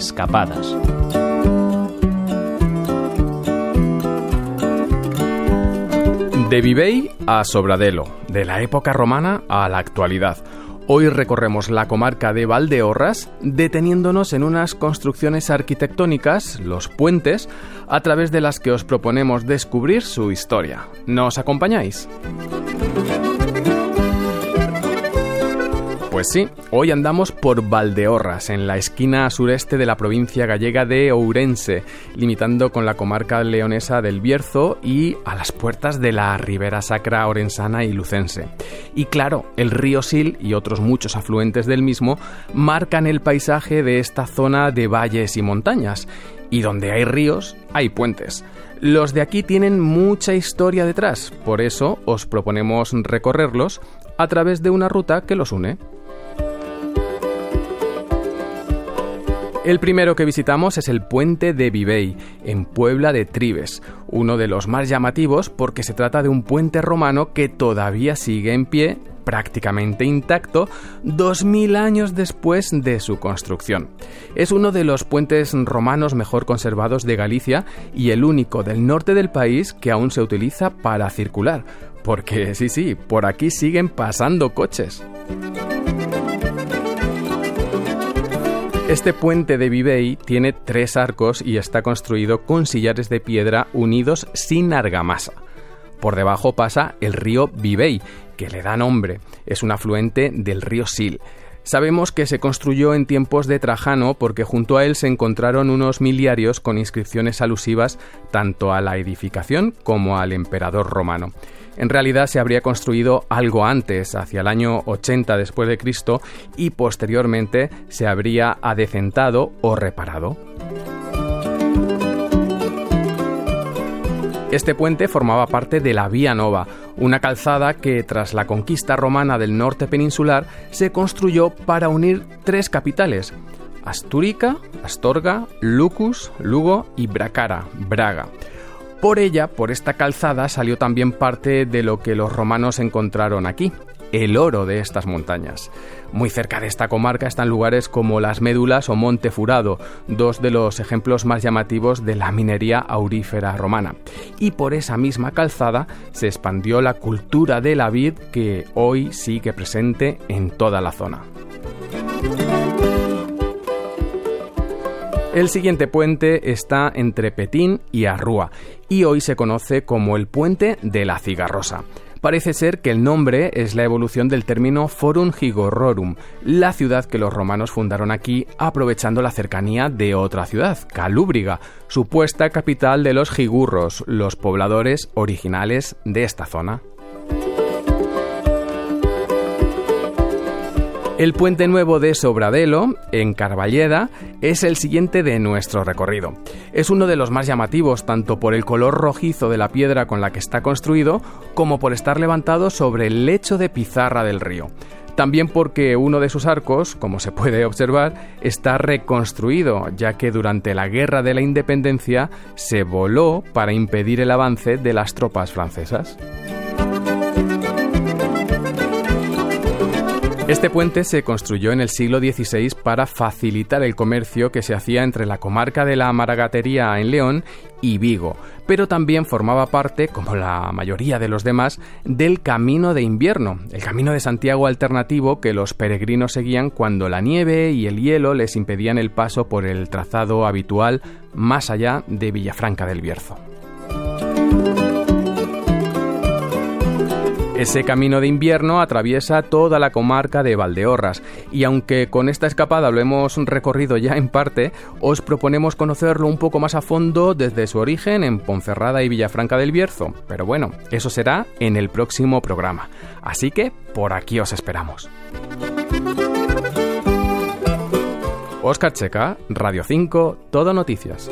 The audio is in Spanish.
Escapadas. De Vivey a Sobradelo, de la época romana a la actualidad. Hoy recorremos la comarca de Valdeorras, deteniéndonos en unas construcciones arquitectónicas, los puentes, a través de las que os proponemos descubrir su historia. ¿Nos acompañáis? Pues sí, hoy andamos por Valdeorras, en la esquina sureste de la provincia gallega de Ourense, limitando con la comarca leonesa del Bierzo y a las puertas de la ribera sacra orensana y lucense. Y claro, el río Sil y otros muchos afluentes del mismo marcan el paisaje de esta zona de valles y montañas, y donde hay ríos, hay puentes. Los de aquí tienen mucha historia detrás, por eso os proponemos recorrerlos a través de una ruta que los une. El primero que visitamos es el puente de Vivey, en Puebla de Tribes, uno de los más llamativos porque se trata de un puente romano que todavía sigue en pie, prácticamente intacto, 2000 años después de su construcción. Es uno de los puentes romanos mejor conservados de Galicia y el único del norte del país que aún se utiliza para circular, porque sí, sí, por aquí siguen pasando coches. Este puente de Vivey tiene tres arcos y está construido con sillares de piedra unidos sin argamasa. Por debajo pasa el río Vivey, que le da nombre. Es un afluente del río Sil. Sabemos que se construyó en tiempos de Trajano porque junto a él se encontraron unos miliarios con inscripciones alusivas tanto a la edificación como al emperador romano. En realidad se habría construido algo antes, hacia el año 80 después de Cristo, y posteriormente se habría adecentado o reparado. Este puente formaba parte de la Vía Nova, una calzada que tras la conquista romana del norte peninsular se construyó para unir tres capitales, Astúrica, Astorga, Lucus, Lugo y Bracara, Braga. Por ella, por esta calzada, salió también parte de lo que los romanos encontraron aquí, el oro de estas montañas. Muy cerca de esta comarca están lugares como Las Médulas o Monte Furado, dos de los ejemplos más llamativos de la minería aurífera romana. Y por esa misma calzada se expandió la cultura de la vid que hoy sigue presente en toda la zona. El siguiente puente está entre Petín y Arrúa y hoy se conoce como el puente de la Cigarrosa. Parece ser que el nombre es la evolución del término Forum Gigorrorum, la ciudad que los romanos fundaron aquí aprovechando la cercanía de otra ciudad, Calúbriga, supuesta capital de los gigurros, los pobladores originales de esta zona. El puente nuevo de Sobradelo, en Carballeda, es el siguiente de nuestro recorrido. Es uno de los más llamativos tanto por el color rojizo de la piedra con la que está construido, como por estar levantado sobre el lecho de pizarra del río. También porque uno de sus arcos, como se puede observar, está reconstruido, ya que durante la Guerra de la Independencia se voló para impedir el avance de las tropas francesas. Este puente se construyó en el siglo XVI para facilitar el comercio que se hacía entre la comarca de la Maragatería en León y Vigo, pero también formaba parte, como la mayoría de los demás, del Camino de Invierno, el Camino de Santiago alternativo que los peregrinos seguían cuando la nieve y el hielo les impedían el paso por el trazado habitual más allá de Villafranca del Bierzo. Ese camino de invierno atraviesa toda la comarca de Valdeorras y aunque con esta escapada lo hemos recorrido ya en parte, os proponemos conocerlo un poco más a fondo desde su origen en Ponferrada y Villafranca del Bierzo. Pero bueno, eso será en el próximo programa. Así que por aquí os esperamos. Oscar Checa, Radio 5, Todo Noticias.